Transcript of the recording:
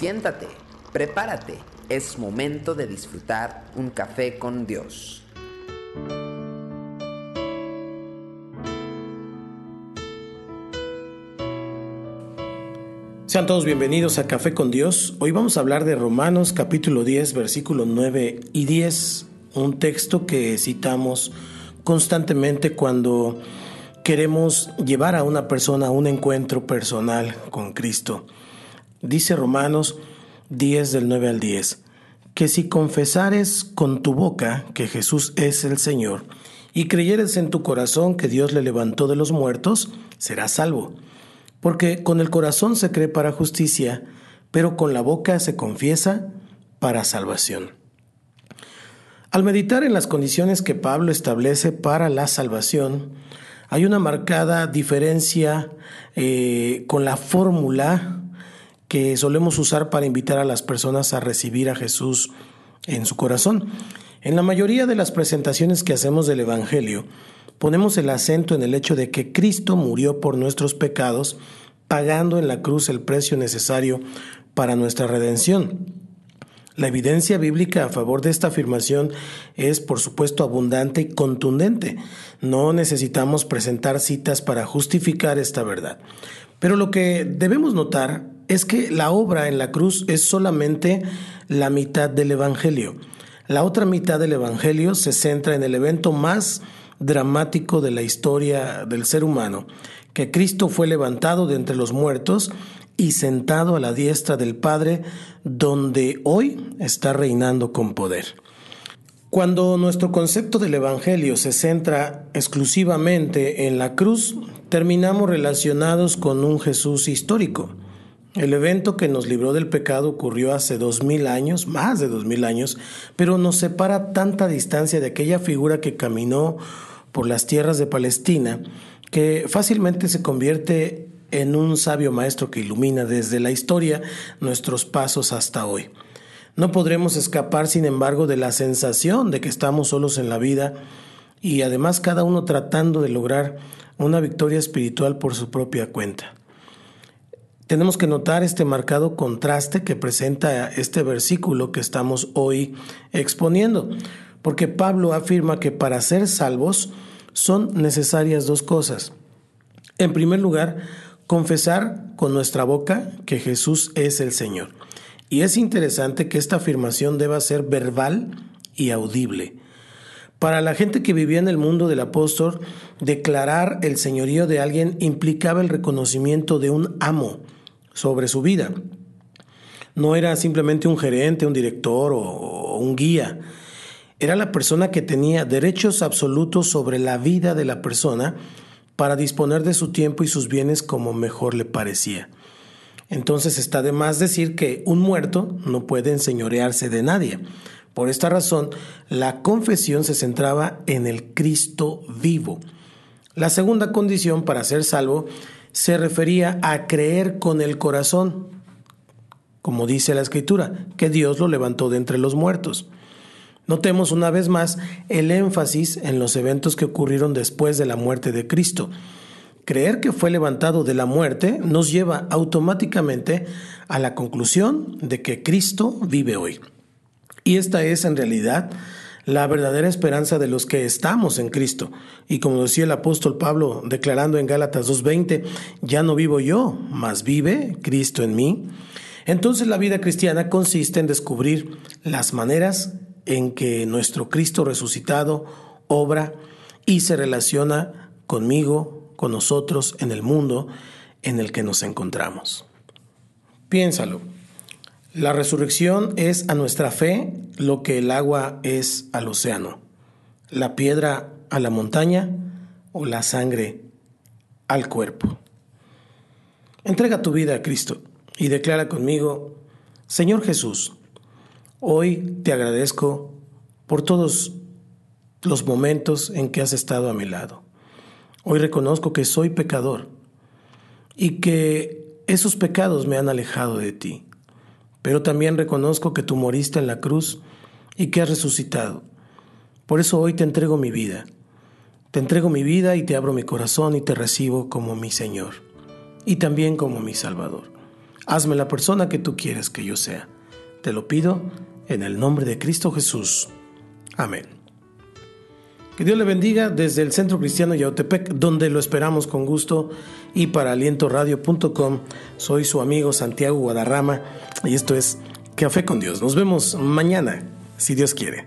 Siéntate, prepárate, es momento de disfrutar un café con Dios. Sean todos bienvenidos a Café con Dios. Hoy vamos a hablar de Romanos capítulo 10, versículos 9 y 10, un texto que citamos constantemente cuando queremos llevar a una persona a un encuentro personal con Cristo. Dice Romanos 10 del 9 al 10, que si confesares con tu boca que Jesús es el Señor y creyeres en tu corazón que Dios le levantó de los muertos, serás salvo. Porque con el corazón se cree para justicia, pero con la boca se confiesa para salvación. Al meditar en las condiciones que Pablo establece para la salvación, hay una marcada diferencia eh, con la fórmula que solemos usar para invitar a las personas a recibir a Jesús en su corazón. En la mayoría de las presentaciones que hacemos del Evangelio, ponemos el acento en el hecho de que Cristo murió por nuestros pecados, pagando en la cruz el precio necesario para nuestra redención. La evidencia bíblica a favor de esta afirmación es, por supuesto, abundante y contundente. No necesitamos presentar citas para justificar esta verdad. Pero lo que debemos notar es que la obra en la cruz es solamente la mitad del Evangelio. La otra mitad del Evangelio se centra en el evento más dramático de la historia del ser humano, que Cristo fue levantado de entre los muertos y sentado a la diestra del Padre, donde hoy está reinando con poder. Cuando nuestro concepto del Evangelio se centra exclusivamente en la cruz, terminamos relacionados con un Jesús histórico. El evento que nos libró del pecado ocurrió hace dos mil años, más de dos mil años, pero nos separa tanta distancia de aquella figura que caminó por las tierras de Palestina que fácilmente se convierte en un sabio maestro que ilumina desde la historia nuestros pasos hasta hoy. No podremos escapar, sin embargo, de la sensación de que estamos solos en la vida y además cada uno tratando de lograr una victoria espiritual por su propia cuenta. Tenemos que notar este marcado contraste que presenta este versículo que estamos hoy exponiendo, porque Pablo afirma que para ser salvos son necesarias dos cosas. En primer lugar, confesar con nuestra boca que Jesús es el Señor. Y es interesante que esta afirmación deba ser verbal y audible. Para la gente que vivía en el mundo del apóstol, declarar el señorío de alguien implicaba el reconocimiento de un amo sobre su vida. No era simplemente un gerente, un director o un guía. Era la persona que tenía derechos absolutos sobre la vida de la persona para disponer de su tiempo y sus bienes como mejor le parecía. Entonces está de más decir que un muerto no puede enseñorearse de nadie. Por esta razón, la confesión se centraba en el Cristo vivo. La segunda condición para ser salvo se refería a creer con el corazón, como dice la Escritura, que Dios lo levantó de entre los muertos. Notemos una vez más el énfasis en los eventos que ocurrieron después de la muerte de Cristo. Creer que fue levantado de la muerte nos lleva automáticamente a la conclusión de que Cristo vive hoy. Y esta es en realidad la verdadera esperanza de los que estamos en Cristo. Y como decía el apóstol Pablo declarando en Gálatas 2.20, ya no vivo yo, mas vive Cristo en mí. Entonces la vida cristiana consiste en descubrir las maneras en que nuestro Cristo resucitado obra y se relaciona conmigo, con nosotros, en el mundo en el que nos encontramos. Piénsalo. La resurrección es a nuestra fe lo que el agua es al océano, la piedra a la montaña o la sangre al cuerpo. Entrega tu vida a Cristo y declara conmigo, Señor Jesús, Hoy te agradezco por todos los momentos en que has estado a mi lado. Hoy reconozco que soy pecador y que esos pecados me han alejado de ti. Pero también reconozco que tú moriste en la cruz y que has resucitado. Por eso hoy te entrego mi vida. Te entrego mi vida y te abro mi corazón y te recibo como mi Señor y también como mi Salvador. Hazme la persona que tú quieres que yo sea. Te lo pido en el nombre de Cristo Jesús. Amén. Que Dios le bendiga desde el Centro Cristiano Yautepec, donde lo esperamos con gusto, y para alientoradio.com. Soy su amigo Santiago Guadarrama y esto es Café con Dios. Nos vemos mañana, si Dios quiere.